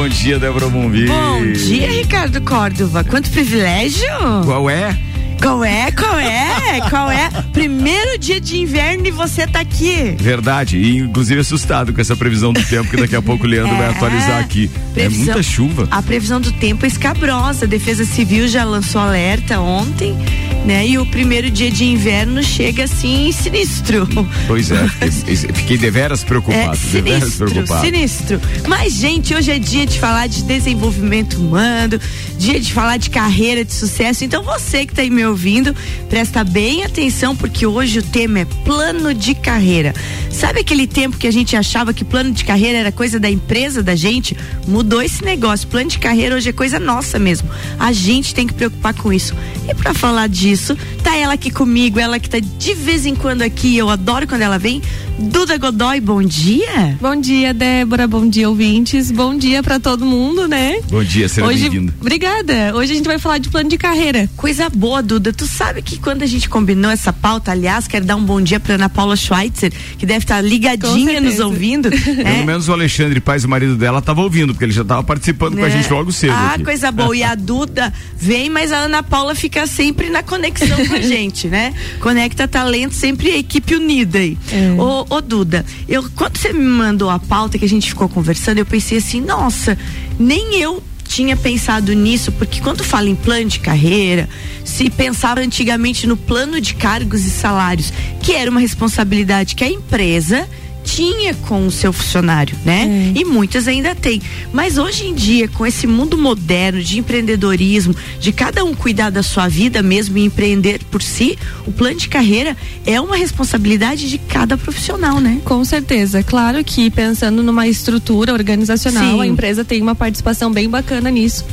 bom dia, Débora Bombi. Bom dia, Ricardo Córdova. Quanto privilégio. Qual é? Qual é? Qual é? Qual é? Primeiro dia de inverno e você tá aqui. Verdade. E inclusive assustado com essa previsão do tempo que daqui a pouco o Leandro é, vai atualizar aqui. É previsão, é muita chuva. A previsão do tempo é escabrosa. A Defesa Civil já lançou alerta ontem né? E o primeiro dia de inverno chega assim sinistro. Pois é, fiquei, fiquei deveras preocupado. É, sinistro, deveras preocupado. sinistro. Mas, gente, hoje é dia de falar de desenvolvimento humano, dia de falar de carreira de sucesso. Então, você que está aí me ouvindo, presta bem atenção, porque hoje o tema é plano de carreira. Sabe aquele tempo que a gente achava que plano de carreira era coisa da empresa da gente? Mudou esse negócio. Plano de carreira hoje é coisa nossa mesmo. A gente tem que preocupar com isso. E para falar disso. Tá ela aqui comigo, ela que tá de vez em quando aqui, eu adoro quando ela vem. Duda Godoy, bom dia. Bom dia, Débora, bom dia, ouvintes. Bom dia para todo mundo, né? Bom dia, seja bem-vinda. Obrigada. Hoje a gente vai falar de plano de carreira. Coisa boa, Duda. Tu sabe que quando a gente combinou essa pauta, aliás, quero dar um bom dia pra Ana Paula Schweitzer, que deve estar tá ligadinha nos ouvindo. Pelo é. menos o Alexandre Paz, o marido dela, tava ouvindo, porque ele já tava participando com a é. gente logo cedo. Ah, aqui. coisa boa. E a Duda vem, mas a Ana Paula fica sempre na conexão com a gente, né? Conecta Talento, sempre a equipe unida aí. É. Ô, ô, Duda, eu, quando você me mandou a pauta que a gente ficou conversando, eu pensei assim, nossa, nem eu tinha pensado nisso, porque quando fala em plano de carreira, se pensava antigamente no plano de cargos e salários, que era uma responsabilidade que a empresa tinha com o seu funcionário, né? É. E muitas ainda têm. Mas hoje em dia, com esse mundo moderno de empreendedorismo, de cada um cuidar da sua vida mesmo e empreender por si, o plano de carreira é uma responsabilidade de cada profissional, né? Com certeza. Claro que pensando numa estrutura organizacional, Sim. a empresa tem uma participação bem bacana nisso.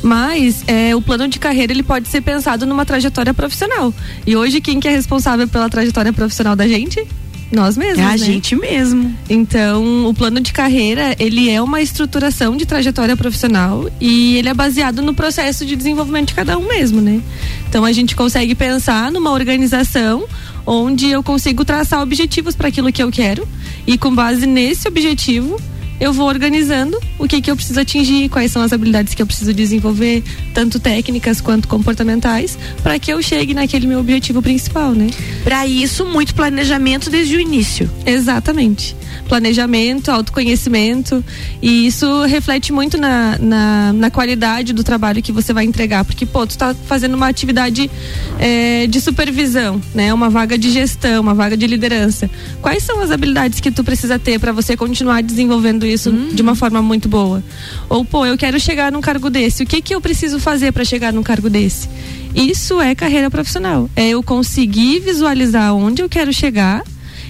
Mas é, o plano de carreira ele pode ser pensado numa trajetória profissional. E hoje quem que é responsável pela trajetória profissional da gente? Nós mesmos. É a né? gente mesmo. Então, o plano de carreira, ele é uma estruturação de trajetória profissional e ele é baseado no processo de desenvolvimento de cada um mesmo, né? Então, a gente consegue pensar numa organização onde eu consigo traçar objetivos para aquilo que eu quero e com base nesse objetivo, eu vou organizando o que que eu preciso atingir, quais são as habilidades que eu preciso desenvolver, tanto técnicas quanto comportamentais, para que eu chegue naquele meu objetivo principal, né? Para isso, muito planejamento desde o início. Exatamente planejamento, autoconhecimento e isso reflete muito na, na, na, qualidade do trabalho que você vai entregar, porque pô, tu está fazendo uma atividade é, de supervisão, né? Uma vaga de gestão, uma vaga de liderança. Quais são as habilidades que tu precisa ter para você continuar desenvolvendo isso uhum. de uma forma muito boa? Ou pô, eu quero chegar num cargo desse, o que que eu preciso fazer para chegar num cargo desse? Isso é carreira profissional. É eu conseguir visualizar onde eu quero chegar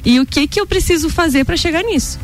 e o que que eu preciso fazer para chegar nisso.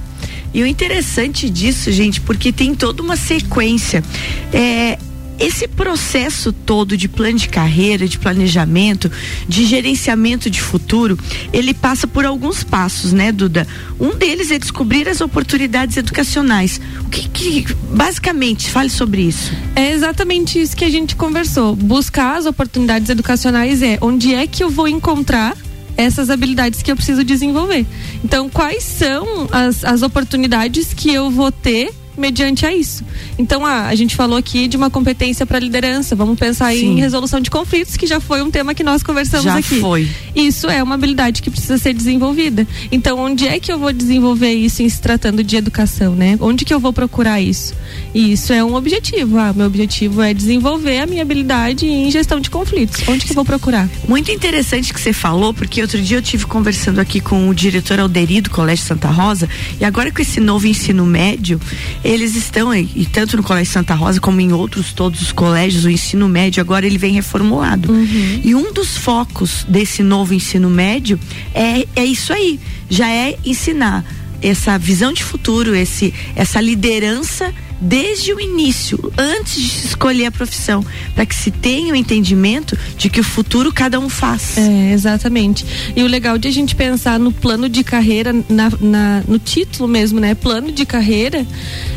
E o interessante disso, gente, porque tem toda uma sequência. É, esse processo todo de plano de carreira, de planejamento, de gerenciamento de futuro, ele passa por alguns passos, né, Duda? Um deles é descobrir as oportunidades educacionais. O que, que basicamente fale sobre isso? É exatamente isso que a gente conversou. Buscar as oportunidades educacionais é onde é que eu vou encontrar essas habilidades que eu preciso desenvolver. Então, quais são as, as oportunidades que eu vou ter mediante a isso. Então, ah, a gente falou aqui de uma competência para liderança. Vamos pensar em resolução de conflitos, que já foi um tema que nós conversamos já aqui. Foi. Isso é uma habilidade que precisa ser desenvolvida. Então, onde é que eu vou desenvolver isso em se tratando de educação, né? Onde que eu vou procurar isso? E isso é um objetivo. Ah, meu objetivo é desenvolver a minha habilidade em gestão de conflitos. Onde que eu vou procurar? Muito interessante que você falou, porque outro dia eu tive conversando aqui com o diretor Alderi do Colégio Santa Rosa, e agora com esse novo ensino médio, eles estão, e tanto no Colégio Santa Rosa como em outros todos os colégios, o ensino médio agora ele vem reformulado. Uhum. E um dos focos desse novo ensino médio é, é isso aí, já é ensinar essa visão de futuro, esse, essa liderança desde o início, antes de se escolher a profissão, para que se tenha o entendimento de que o futuro cada um faz. É, exatamente. E o legal de a gente pensar no plano de carreira, na, na, no título mesmo, né? Plano de carreira,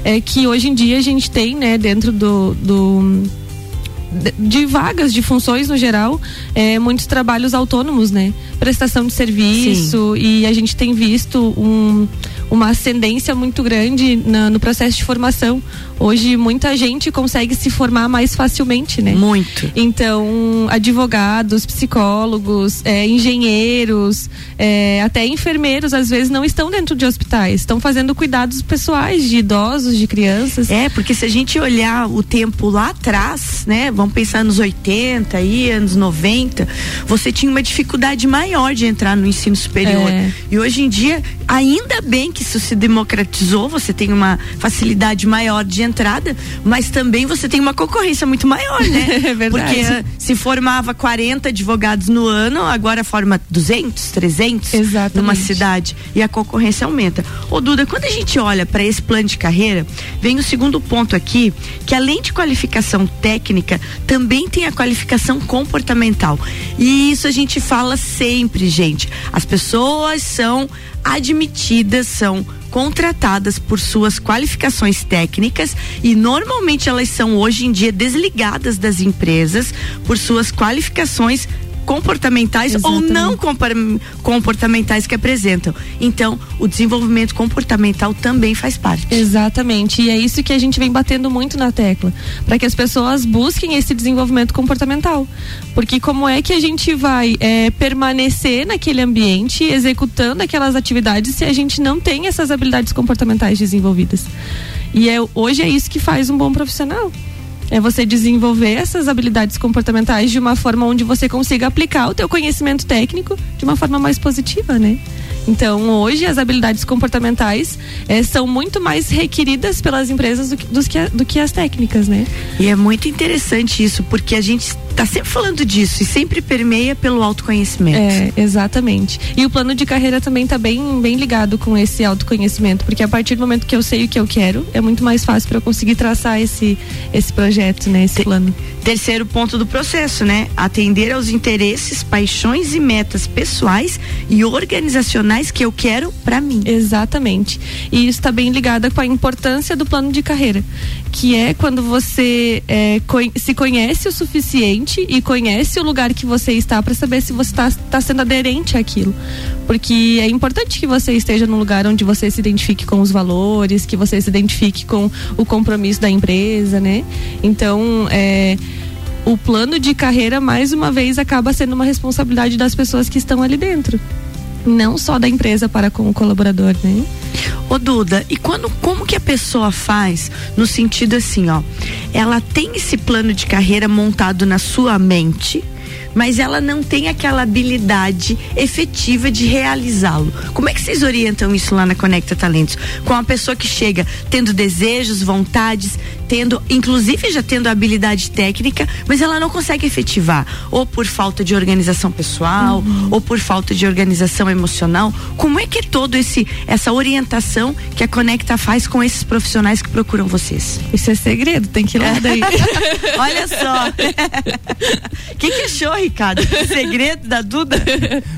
é que hoje em dia a gente tem, né, dentro do, do de vagas, de funções no geral, é, muitos trabalhos autônomos, né? Prestação de serviço Sim. e a gente tem visto um, uma ascendência muito grande na, no processo de formação. Hoje muita gente consegue se formar mais facilmente, né? Muito. Então, advogados, psicólogos, é, engenheiros, é, até enfermeiros, às vezes não estão dentro de hospitais, estão fazendo cuidados pessoais de idosos, de crianças. É, porque se a gente olhar o tempo lá atrás, né? Vamos pensar nos 80 e anos 90, você tinha uma dificuldade maior de entrar no ensino superior. É. E hoje em dia, ainda bem que isso se democratizou, você tem uma facilidade maior de entrada, mas também você tem uma concorrência muito maior, né? É verdade. Porque se formava 40 advogados no ano, agora forma 200, 300 Exatamente. numa cidade e a concorrência aumenta. Ô Duda, quando a gente olha para esse plano de carreira, vem o segundo ponto aqui, que além de qualificação técnica, também tem a qualificação comportamental. E isso a gente fala sempre, gente. As pessoas são admitidas, são contratadas por suas qualificações técnicas e normalmente elas são hoje em dia desligadas das empresas por suas qualificações comportamentais Exatamente. ou não comportamentais que apresentam. Então, o desenvolvimento comportamental também faz parte. Exatamente. E é isso que a gente vem batendo muito na tecla, para que as pessoas busquem esse desenvolvimento comportamental. Porque como é que a gente vai é, permanecer naquele ambiente executando aquelas atividades se a gente não tem essas habilidades comportamentais desenvolvidas? E é, hoje é isso que faz um bom profissional é você desenvolver essas habilidades comportamentais de uma forma onde você consiga aplicar o teu conhecimento técnico de uma forma mais positiva, né? Então, hoje as habilidades comportamentais é, são muito mais requeridas pelas empresas do que, do, que, do que as técnicas, né? E é muito interessante isso, porque a gente está sempre falando disso e sempre permeia pelo autoconhecimento. É, exatamente. E o plano de carreira também está bem, bem ligado com esse autoconhecimento, porque a partir do momento que eu sei o que eu quero, é muito mais fácil para eu conseguir traçar esse, esse projeto, né? Esse Te, plano. Terceiro ponto do processo, né? Atender aos interesses, paixões e metas pessoais e organizacionais que eu quero para mim. Exatamente. E isso está bem ligado com a importância do plano de carreira, que é quando você é, se conhece o suficiente e conhece o lugar que você está para saber se você está tá sendo aderente àquilo. Porque é importante que você esteja num lugar onde você se identifique com os valores, que você se identifique com o compromisso da empresa, né? Então, é o plano de carreira, mais uma vez, acaba sendo uma responsabilidade das pessoas que estão ali dentro. Não só da empresa para com o colaborador, né? Ô Duda, e quando como que a pessoa faz no sentido assim, ó, ela tem esse plano de carreira montado na sua mente, mas ela não tem aquela habilidade efetiva de realizá-lo. Como é que vocês orientam isso lá na Conecta Talentos? Com a pessoa que chega tendo desejos, vontades, tendo, inclusive já tendo habilidade técnica, mas ela não consegue efetivar, ou por falta de organização pessoal, uhum. ou por falta de organização emocional. Como é que é todo esse essa orientação que a Conecta faz com esses profissionais que procuram vocês? Isso é segredo, tem que ir lá daí. Olha só. O que, que achou, Ricardo? Segredo da Duda?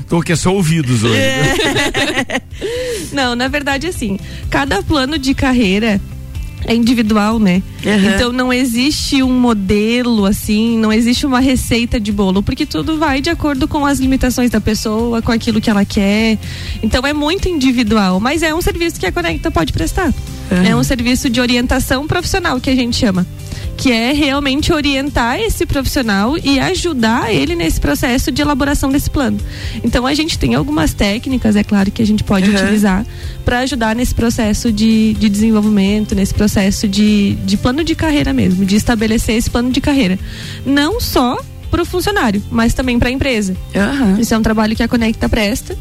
Tô que é só ouvidos hoje. É. Não, na verdade, assim, cada plano de carreira é individual, né? Uhum. Então não existe um modelo assim, não existe uma receita de bolo, porque tudo vai de acordo com as limitações da pessoa, com aquilo que ela quer. Então é muito individual, mas é um serviço que a Conecta pode prestar. Uhum. É um serviço de orientação profissional que a gente chama que é realmente orientar esse profissional e ajudar ele nesse processo de elaboração desse plano. Então a gente tem algumas técnicas, é claro, que a gente pode uhum. utilizar para ajudar nesse processo de, de desenvolvimento, nesse processo de, de plano de carreira mesmo, de estabelecer esse plano de carreira. Não só para o funcionário, mas também para a empresa. Uhum. Isso é um trabalho que a Conecta presta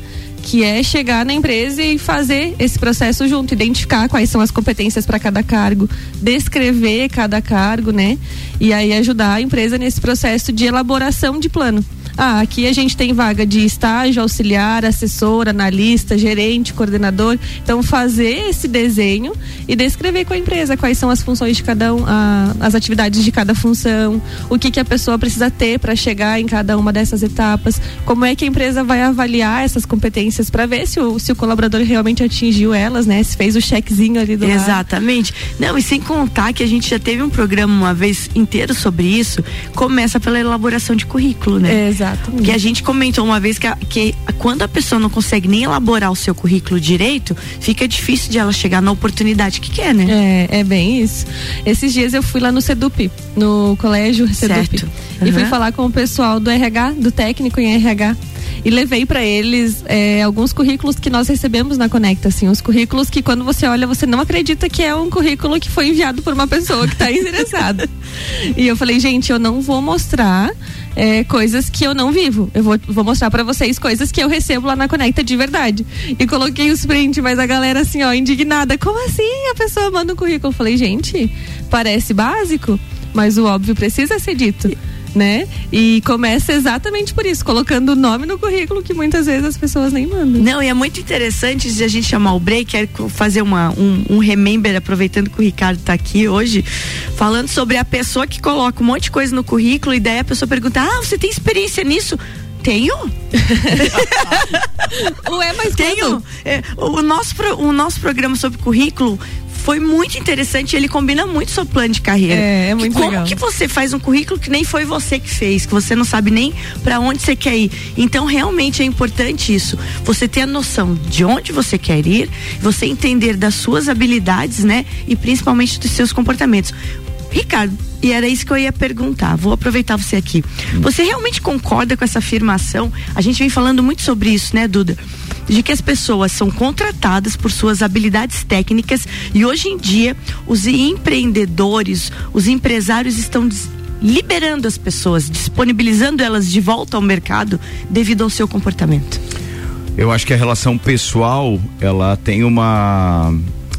que é chegar na empresa e fazer esse processo junto, identificar quais são as competências para cada cargo, descrever cada cargo, né? E aí ajudar a empresa nesse processo de elaboração de plano. Ah, aqui a gente tem vaga de estágio, auxiliar, assessor, analista, gerente, coordenador. Então, fazer esse desenho e descrever com a empresa quais são as funções de cada um, a, as atividades de cada função, o que, que a pessoa precisa ter para chegar em cada uma dessas etapas, como é que a empresa vai avaliar essas competências para ver se o, se o colaborador realmente atingiu elas, né? Se fez o checkzinho ali do Exatamente. Lado. Não, e sem contar que a gente já teve um programa uma vez inteiro sobre isso, começa pela elaboração de currículo, né? Exato Exato. Porque a gente comentou uma vez que, a, que quando a pessoa não consegue nem elaborar o seu currículo direito, fica difícil de ela chegar na oportunidade que quer, né? É, é bem isso. Esses dias eu fui lá no Sedup, no colégio Sedup. Certo. E fui falar com o pessoal do RH, do técnico em RH e levei para eles é, alguns currículos que nós recebemos na Conecta, assim, os currículos que quando você olha você não acredita que é um currículo que foi enviado por uma pessoa que está interessada. e eu falei, gente, eu não vou mostrar é, coisas que eu não vivo. Eu vou, vou mostrar para vocês coisas que eu recebo lá na Conecta de verdade. E coloquei os print, mas a galera assim, ó, indignada. Como assim a pessoa manda um currículo? Eu falei, gente, parece básico, mas o óbvio precisa ser dito né? E começa exatamente por isso, colocando o nome no currículo que muitas vezes as pessoas nem mandam. Não, e é muito interessante de a gente chamar o break, quero fazer uma, um, um remember, aproveitando que o Ricardo está aqui hoje, falando sobre a pessoa que coloca um monte de coisa no currículo e daí a pessoa pergunta: Ah, você tem experiência nisso? Tenho. Ué, mas Tenho. É, o, nosso, o nosso programa sobre currículo foi muito interessante. Ele combina muito seu plano de carreira. É, é muito Como legal. que você faz um currículo que nem foi você que fez, que você não sabe nem para onde você quer ir? Então, realmente é importante isso. Você ter a noção de onde você quer ir, você entender das suas habilidades, né? E principalmente dos seus comportamentos. Ricardo, e era isso que eu ia perguntar. Vou aproveitar você aqui. Você realmente concorda com essa afirmação? A gente vem falando muito sobre isso, né, Duda? De que as pessoas são contratadas por suas habilidades técnicas e hoje em dia os empreendedores, os empresários estão liberando as pessoas, disponibilizando elas de volta ao mercado devido ao seu comportamento. Eu acho que a relação pessoal, ela tem uma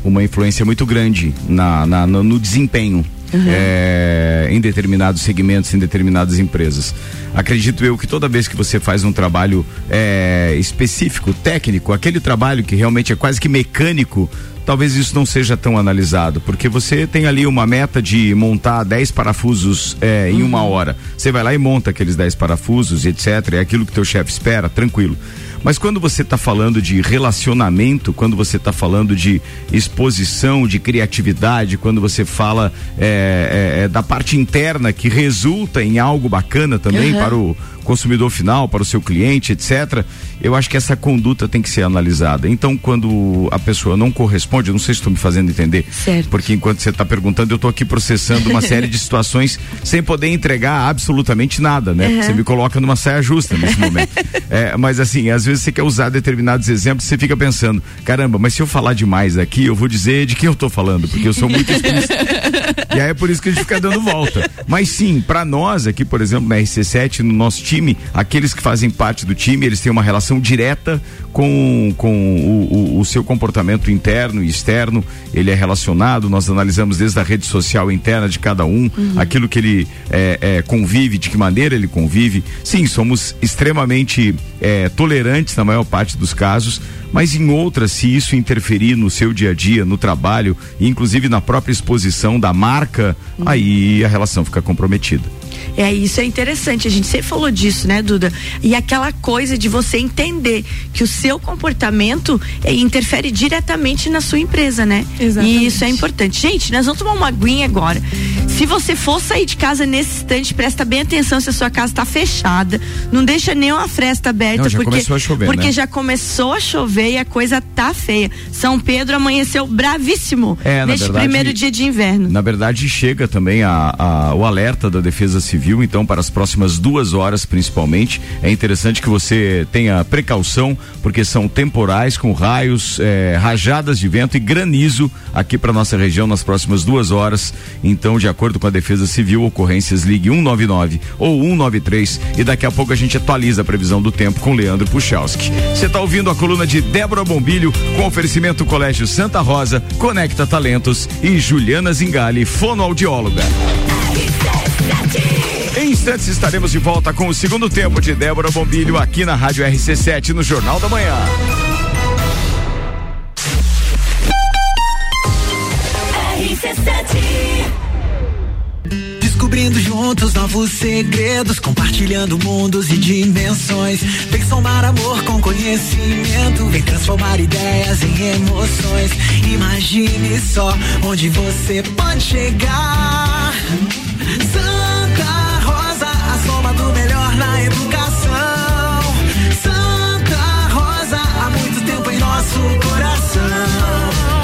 uma influência muito grande na, na no, desempenho uhum. é, em determinados segmentos, em determinadas empresas. Acredito eu que toda vez que você faz um trabalho é, específico, técnico, aquele trabalho que realmente é quase que mecânico, talvez isso não seja tão analisado, porque você tem ali uma meta de montar 10 parafusos é, em uhum. uma hora. Você vai lá e monta aqueles 10 parafusos, etc. É aquilo que teu chefe espera, tranquilo. Mas quando você está falando de relacionamento, quando você está falando de exposição, de criatividade, quando você fala é, é, da parte interna que resulta em algo bacana também uhum. para o consumidor final, para o seu cliente, etc. Eu acho que essa conduta tem que ser analisada. Então, quando a pessoa não corresponde, não sei se estou me fazendo entender, certo. porque enquanto você está perguntando, eu estou aqui processando uma série de situações sem poder entregar absolutamente nada, né? Uhum. Você me coloca numa saia justa nesse momento. é, mas assim, às vezes você quer usar determinados exemplos, você fica pensando, caramba, mas se eu falar demais aqui, eu vou dizer de quem eu estou falando, porque eu sou muito explícito. e aí é por isso que a gente fica dando volta. Mas sim, para nós aqui, por exemplo, na RC7, no nosso time time, aqueles que fazem parte do time, eles têm uma relação direta com, com o, o, o seu comportamento interno e externo. Ele é relacionado, nós analisamos desde a rede social interna de cada um, uhum. aquilo que ele é, é, convive, de que maneira ele convive. Sim, somos extremamente é, tolerantes na maior parte dos casos, mas em outras, se isso interferir no seu dia a dia, no trabalho, inclusive na própria exposição da marca, uhum. aí a relação fica comprometida. É, isso é interessante. A gente sempre falou disso, né, Duda? E aquela coisa de você entender que o seu comportamento é, interfere diretamente na sua empresa, né? Exatamente. E isso é importante. Gente, nós vamos tomar uma aguinha agora. Se você for sair de casa nesse instante, presta bem atenção se a sua casa está fechada. Não deixa nenhuma fresta aberta. Não, já porque, começou a chover, Porque né? já começou a chover e a coisa tá feia. São Pedro amanheceu bravíssimo é, neste verdade, primeiro dia de inverno. Na verdade, chega também a, a, o alerta da Defesa Civil, então, para as próximas duas horas, principalmente. É interessante que você tenha precaução, porque são temporais com raios, é, rajadas de vento e granizo aqui para nossa região nas próximas duas horas. Então, de acordo com a Defesa Civil, ocorrências ligue 199 ou 193 e daqui a pouco a gente atualiza a previsão do tempo com Leandro Puchalski. Você está ouvindo a coluna de Débora Bombilho com oferecimento Colégio Santa Rosa, Conecta Talentos e Juliana Zingali, fonoaudióloga. Em instantes estaremos de volta com o segundo tempo de Débora Bombilho aqui na Rádio RC7 no Jornal da Manhã. Descobrindo juntos novos segredos, compartilhando mundos e dimensões. Vem somar amor com conhecimento, vem transformar ideias em emoções. Imagine só onde você pode chegar na educação. Santa Rosa, há muito tempo em nosso coração.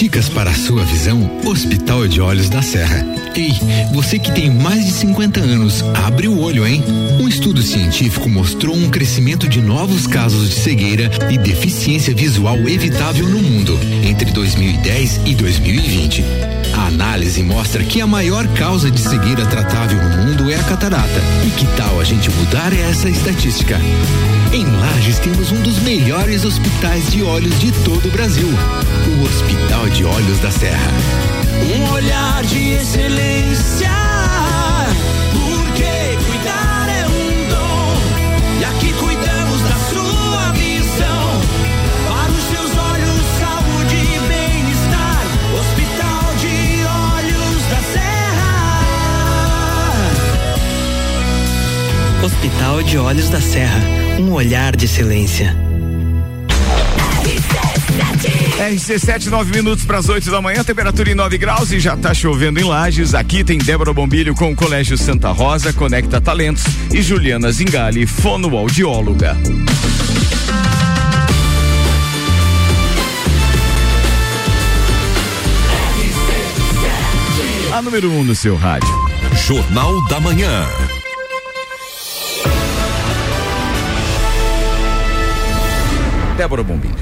Dicas para a sua visão, Hospital de Olhos da Serra. Ei, você que tem mais de 50 anos, abre o olho, hein? Um estudo científico mostrou um crescimento de novos casos de cegueira e deficiência visual evitável no mundo entre 2010 e 2020. A análise mostra que a maior causa de cegueira tratável no mundo é a catarata. E que tal a gente mudar essa estatística? Em Lages temos um dos melhores hospitais de olhos de todo o Brasil, o Hospital de Olhos da Serra. Um olhar de excelência. De Olhos da Serra. Um olhar de excelência. RC7, 9 minutos para as 8 da manhã, temperatura em 9 graus e já está chovendo em Lages. Aqui tem Débora Bombilho com o Colégio Santa Rosa, Conecta Talentos e Juliana Zingali, fonoaudióloga. A número 1 um no seu rádio. Jornal da Manhã. Débora Bombilho.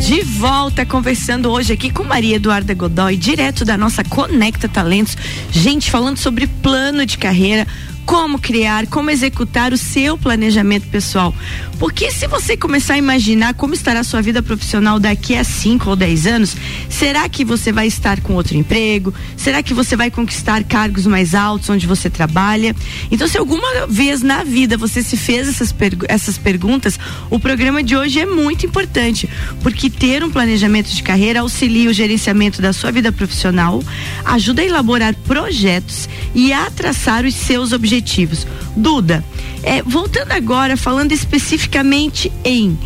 De volta conversando hoje aqui com Maria Eduarda Godoy, direto da nossa Conecta Talentos. Gente, falando sobre plano de carreira, como criar, como executar o seu planejamento pessoal. Porque se você começar a imaginar como estará a sua vida profissional daqui a 5 ou 10 anos, será que você vai estar com outro emprego? Será que você vai conquistar cargos mais altos onde você trabalha? Então, se alguma vez na vida você se fez essas, pergu essas perguntas, o programa de hoje é muito importante, porque ter um planejamento de carreira auxilia o gerenciamento da sua vida profissional, ajuda a elaborar projetos e a traçar os seus objetivos objetivos. Duda, é, voltando agora, falando especificamente em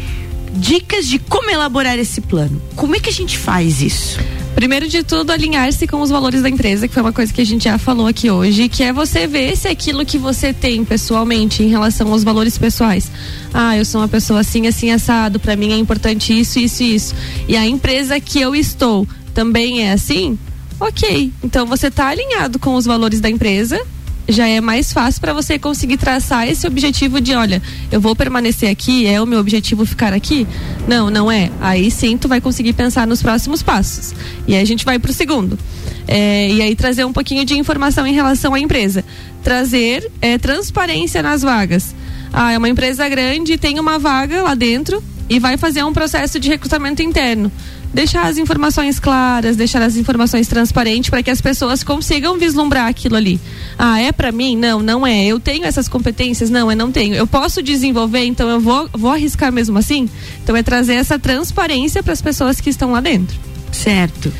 dicas de como elaborar esse plano. Como é que a gente faz isso? Primeiro de tudo, alinhar-se com os valores da empresa, que foi uma coisa que a gente já falou aqui hoje, que é você ver se aquilo que você tem pessoalmente em relação aos valores pessoais. Ah, eu sou uma pessoa assim, assim, assado, para mim é importante isso, isso e isso. E a empresa que eu estou também é assim? Ok. Então você está alinhado com os valores da empresa já é mais fácil para você conseguir traçar esse objetivo de, olha, eu vou permanecer aqui, é o meu objetivo ficar aqui? Não, não é. Aí sim tu vai conseguir pensar nos próximos passos. E aí a gente vai para o segundo. É, e aí trazer um pouquinho de informação em relação à empresa. Trazer é, transparência nas vagas. Ah, é uma empresa grande, tem uma vaga lá dentro e vai fazer um processo de recrutamento interno deixar as informações claras, deixar as informações transparentes para que as pessoas consigam vislumbrar aquilo ali. Ah, é para mim? Não, não é. Eu tenho essas competências? Não, eu não tenho. Eu posso desenvolver, então eu vou, vou arriscar mesmo assim? Então é trazer essa transparência para as pessoas que estão lá dentro. Certo.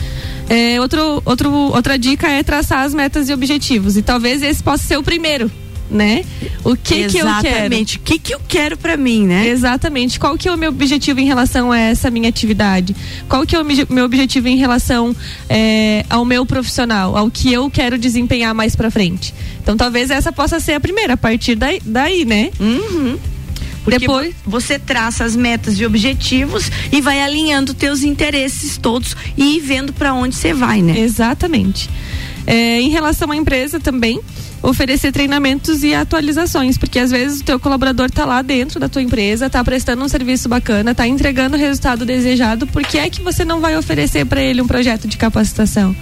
É, outro, outro, outra dica é traçar as metas e objetivos. E talvez esse possa ser o primeiro né? O que Exatamente. que eu quero? Exatamente. O que que eu quero para mim, né? Exatamente. Qual que é o meu objetivo em relação a essa minha atividade? Qual que é o meu objetivo em relação é, ao meu profissional, ao que eu quero desempenhar mais para frente? Então, talvez essa possa ser a primeira, a partir daí, daí né? Uhum. Porque Depois você traça as metas e objetivos e vai alinhando teus interesses todos e vendo para onde você vai, né? Exatamente. É, em relação à empresa também, oferecer treinamentos e atualizações, porque às vezes o teu colaborador está lá dentro da tua empresa, está prestando um serviço bacana, está entregando o resultado desejado, por que é que você não vai oferecer para ele um projeto de capacitação?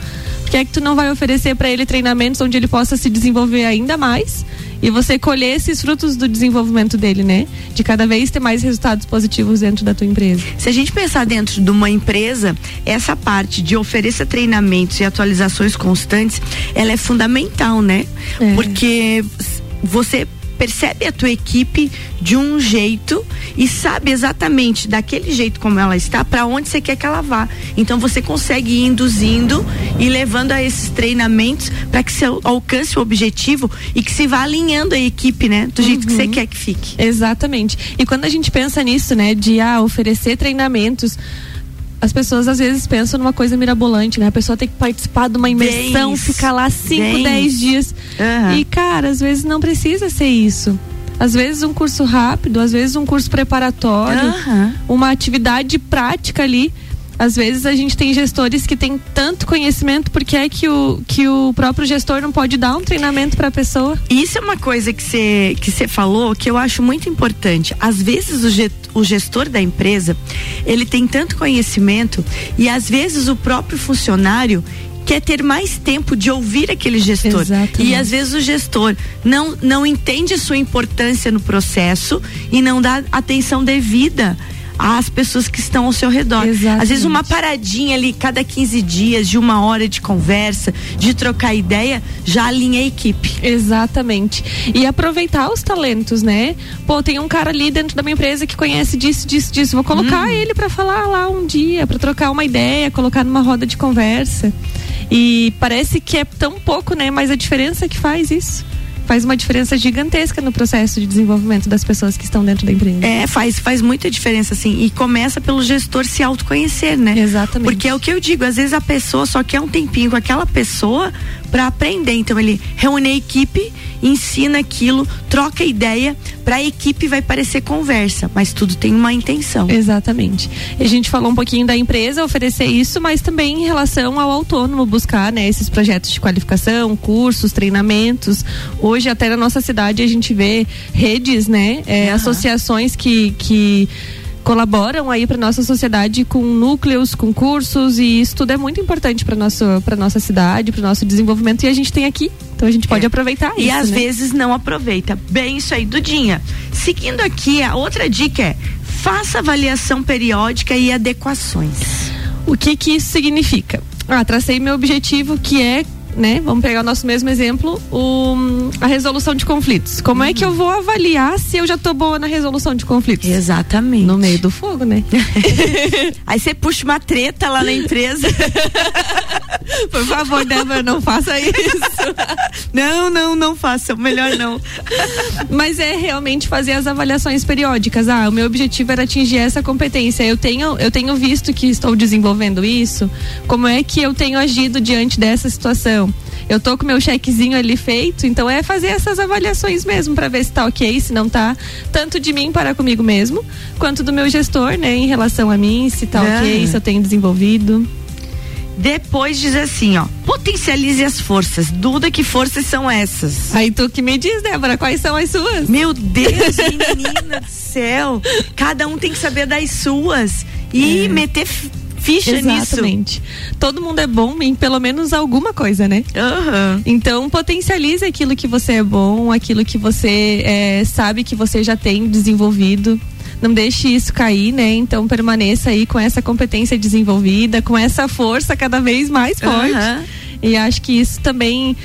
Por que é que tu não vai oferecer para ele treinamentos onde ele possa se desenvolver ainda mais e você colher esses frutos do desenvolvimento dele, né? De cada vez ter mais resultados positivos dentro da tua empresa. Se a gente pensar dentro de uma empresa, essa parte de oferecer treinamentos e atualizações constantes, ela é fundamental, né? É. Porque você percebe a tua equipe de um jeito e sabe exatamente daquele jeito como ela está, para onde você quer que ela vá. Então você consegue ir induzindo e levando a esses treinamentos para que você alcance o objetivo e que se vá alinhando a equipe, né? Do jeito que você Uhum. quer que fique. Exatamente. E quando a gente pensa nisso, né, de ah, oferecer treinamentos, as pessoas às vezes pensam numa coisa mirabolante, né? A pessoa tem que participar de uma imersão, isso, ficar lá 5, bem 10 isso. dias. Aham. E, cara, às vezes não precisa ser isso. Às vezes um curso rápido, às vezes um curso preparatório, Aham. uma atividade prática ali. Às vezes a gente tem gestores que têm tanto conhecimento, porque é que o, que o próprio gestor não pode dar um treinamento para a pessoa? Isso é uma coisa que você que você falou que eu acho muito importante. Às vezes o, o gestor da empresa ele tem tanto conhecimento e às vezes o próprio funcionário quer ter mais tempo de ouvir aquele gestor Exatamente. e às vezes o gestor não não entende a sua importância no processo e não dá atenção devida às pessoas que estão ao seu redor. Exatamente. Às vezes uma paradinha ali cada 15 dias de uma hora de conversa, de trocar ideia, já alinha a equipe. Exatamente. E aproveitar os talentos, né? Pô, tem um cara ali dentro da minha empresa que conhece disso, disso, disso. Vou colocar ele para falar lá um dia, para trocar uma ideia, colocar numa roda de conversa. E parece que é tão pouco, né? Mas a diferença que faz isso. Faz uma diferença gigantesca no processo de desenvolvimento das pessoas que estão dentro da empresa. É, faz, faz muita diferença, assim. E começa pelo gestor se autoconhecer, né? Exatamente. Porque é o que eu digo, às vezes a pessoa só quer um tempinho com aquela pessoa para aprender. Então ele reúne a equipe, ensina aquilo, troca ideia, para a equipe vai parecer conversa, mas tudo tem uma intenção. Exatamente. E a gente falou um pouquinho da empresa oferecer isso, mas também em relação ao autônomo buscar, né, esses projetos de qualificação, cursos, treinamentos. Hoje até na nossa cidade a gente vê redes, né, é, Aham. associações que que colaboram aí para nossa sociedade com núcleos, com cursos e isso tudo é muito importante para nosso para nossa cidade, para nosso desenvolvimento e a gente tem aqui, então a gente pode É. aproveitar E isso, às né? vezes não aproveita. Bem, isso aí, Dudinha. Seguindo aqui, a outra dica é: faça avaliação periódica e adequações. O que que isso significa? Ah, tracei meu objetivo que é, né? Vamos pegar o nosso mesmo exemplo, o, a resolução de conflitos. Como é que eu vou avaliar se eu já tô boa na resolução de conflitos? Exatamente. No meio do fogo, né? Aí você puxa uma treta lá na empresa. Por favor, Débora, não faça isso. não, não, não faça. Melhor não. Mas é realmente fazer as avaliações periódicas. Ah, o meu objetivo era atingir essa competência. Eu tenho, eu tenho visto que estou desenvolvendo isso. Como é que eu tenho agido diante dessa situação? Eu tô com meu chequezinho ali feito, então é fazer essas avaliações mesmo para ver se tá ok, se não tá, tanto de mim para comigo mesmo, quanto do meu gestor, né, em relação a mim, se tá ok, Aham. se eu tenho desenvolvido. Depois diz assim, ó, potencialize as forças. Duda, que forças são essas? Aí tu que me diz, Débora, quais são as suas? Meu Deus, menina do céu. Cada um tem que saber das suas e meter fi- ficha nisso. Exatamente. Todo mundo é bom em pelo menos alguma coisa, né? Aham. Então, potencialize aquilo que você é bom, aquilo que você é, sabe que você já tem desenvolvido. Não deixe isso cair, né? Então, permaneça aí com essa competência desenvolvida, com essa força cada vez mais forte. Aham. E acho que isso também.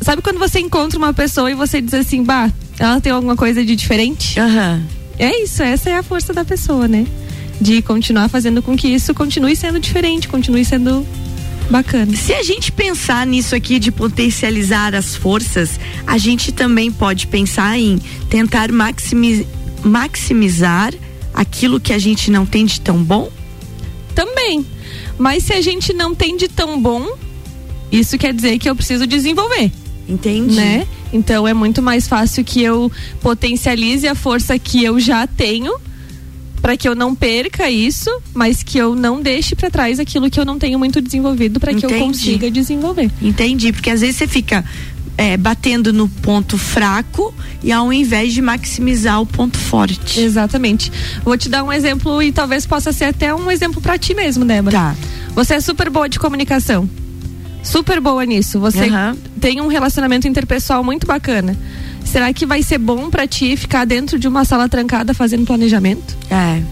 Sabe quando você encontra uma pessoa e você diz assim, bah, ela tem alguma coisa de diferente? Aham. É isso, essa é a força da pessoa, né? De continuar fazendo com que isso continue sendo diferente, continue sendo bacana. Se a gente pensar nisso aqui de potencializar as forças, a gente também pode pensar em tentar maximi- maximizar aquilo que a gente não tem de tão bom. Também. Mas se a gente não tem de tão bom, isso quer dizer que eu preciso desenvolver, Entende? né? Então é muito mais fácil que eu potencialize a força que eu já tenho para que eu não perca isso, mas que eu não deixe para trás aquilo que eu não tenho muito desenvolvido para que eu consiga desenvolver. Entendi, porque às vezes você fica é, batendo no ponto fraco e ao invés de maximizar o ponto forte. Exatamente. Vou te dar um exemplo e talvez possa ser até um exemplo para ti mesmo, Débora. Tá. Você é super boa de comunicação. Super boa nisso. Você Aham. tem um relacionamento interpessoal muito bacana. Será que vai ser bom pra ti ficar dentro de uma sala trancada fazendo planejamento? É.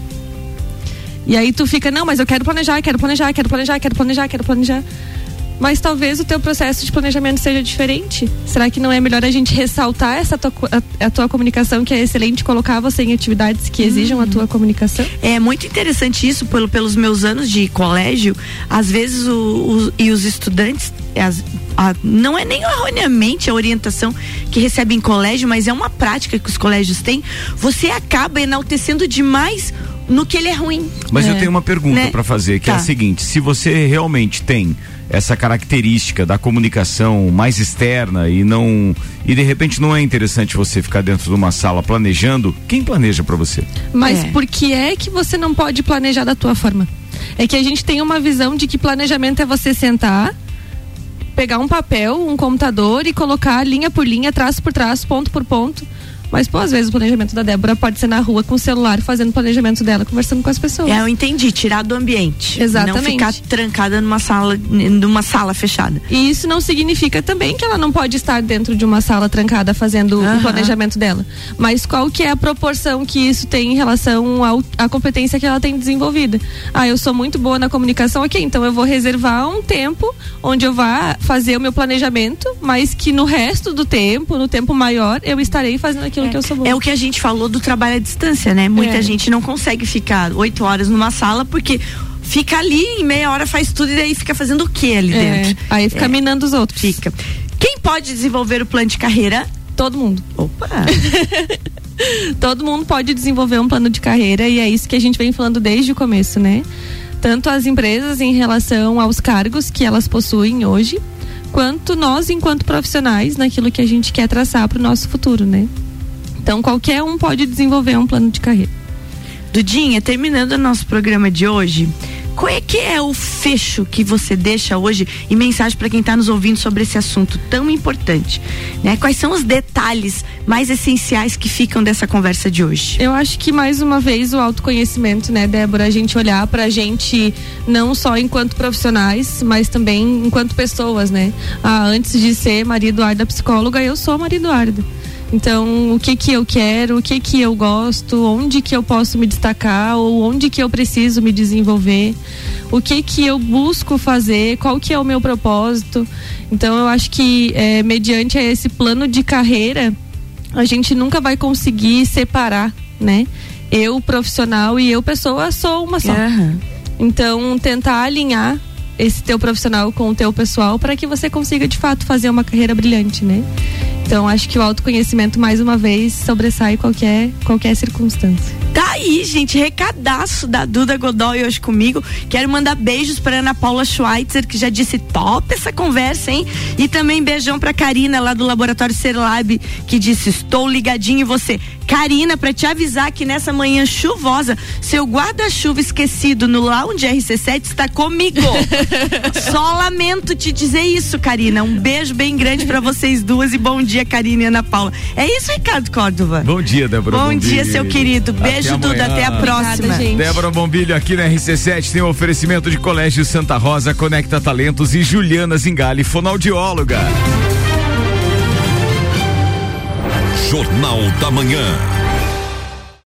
E aí tu fica, não, mas eu quero planejar, quero planejar, quero planejar, quero planejar, quero planejar. Mas talvez o teu processo de planejamento seja diferente. Será que não é melhor a gente ressaltar essa tua, a, a tua comunicação que é excelente, colocar você em atividades que exijam a tua comunicação? É muito interessante isso pelo, pelos meus anos de colégio. Às vezes o, o e os estudantes as, a, não é nem erroneamente a orientação que recebe em colégio, mas é uma prática que os colégios têm. Você acaba enaltecendo demais no que ele é ruim. Mas é. eu tenho uma pergunta né? para fazer, que tá. é a seguinte: se você realmente tem essa característica da comunicação mais externa e não e de repente não é interessante você ficar dentro de uma sala planejando, quem planeja para você? Mas é. por que é que você não pode planejar da tua forma? É que a gente tem uma visão de que planejamento é você sentar, pegar um papel, um computador e colocar linha por linha, traço por traço, ponto por ponto mas, pô, às vezes o planejamento da Débora pode ser na rua com o celular, fazendo o planejamento dela, conversando com as pessoas. É, eu entendi, tirar do ambiente. Exatamente. Não ficar trancada numa sala, numa sala fechada. E isso não significa também que ela não pode estar dentro de uma sala trancada fazendo o planejamento dela. Mas qual que é a proporção que isso tem em relação ao, à competência que ela tem desenvolvida? Ah, eu sou muito boa na comunicação, ok, então eu vou reservar um tempo onde eu vá fazer o meu planejamento, mas que no resto do tempo, no tempo maior, eu estarei fazendo aquilo aquilo é. que eu sou boa. É o que a gente falou do trabalho à distância, né? Muita é. gente não consegue ficar oito horas numa sala porque fica ali em meia hora faz tudo e daí fica fazendo o que ali é. dentro? Aí fica é. minando os outros. Fica. Quem pode desenvolver o plano de carreira? Todo mundo. Opa! Todo mundo pode desenvolver um plano de carreira e é isso que a gente vem falando desde o começo, né? Tanto as empresas em relação aos cargos que elas possuem hoje, quanto nós enquanto profissionais naquilo que a gente quer traçar para o nosso futuro, né? Então qualquer um pode desenvolver um plano de carreira. Dudinha, terminando o nosso programa de hoje, qual é que é o fecho que você deixa hoje e mensagem para quem está nos ouvindo sobre esse assunto tão importante? Né? Quais são os detalhes mais essenciais que ficam dessa conversa de hoje? Eu acho que mais uma vez o autoconhecimento, né, Débora? A gente olhar para a gente não só enquanto profissionais, mas também enquanto pessoas, né? Ah, antes de ser Maria Eduarda psicóloga, eu sou Maria Eduarda. Então, o que que eu quero, o que que eu gosto, onde que eu posso me destacar ou onde que eu preciso me desenvolver, o que que eu busco fazer, qual que é o meu propósito. Então, eu acho que é, mediante esse plano de carreira, a gente nunca vai conseguir separar, né? Eu profissional e eu pessoa sou uma só. Uhum. Então, tentar alinhar esse teu profissional com o teu pessoal para que você consiga de fato fazer uma carreira brilhante, né? Então acho que o autoconhecimento mais uma vez sobressai qualquer qualquer circunstância. Tá aí, gente, recadaço da Duda Godoy hoje comigo. Quero mandar beijos para Ana Paula Schweitzer, que já disse top essa conversa, hein? E também beijão para Karina lá do Laboratório Serlab, que disse estou ligadinho em você. Karina, para te avisar que nessa manhã chuvosa, seu guarda-chuva esquecido no lounge RC7 está comigo. Só lamento te dizer isso, Karina. Um beijo bem grande para vocês duas e bom dia, Karina e Ana Paula. É isso, Ricardo Córdova. Bom dia, Débora. Bom, bom dia, seu querido. Beijo, até Duda. Até a próxima. Obrigada, Débora Bombilho aqui na RC7 tem um oferecimento de Colégio Santa Rosa, Conecta Talentos e Juliana Zingali, fonoaudióloga. Jornal da Manhã.